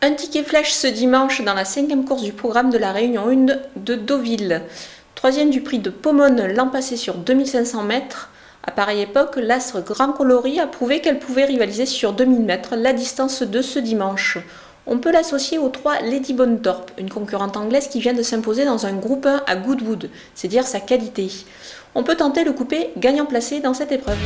Un ticket flash ce dimanche dans la cinquième course du programme de la Réunion 1 de Deauville. Troisième du prix de Pomone l'an passé sur 2500 mètres. À pareille époque, l'Astre Grand Coloris a prouvé qu'elle pouvait rivaliser sur 2000 mètres la distance de ce dimanche. On peut l'associer aux trois Lady Bonthorpe, une concurrente anglaise qui vient de s'imposer dans un groupe 1 à Goodwood, c'est dire sa qualité. On peut tenter le coupé gagnant placé dans cette épreuve.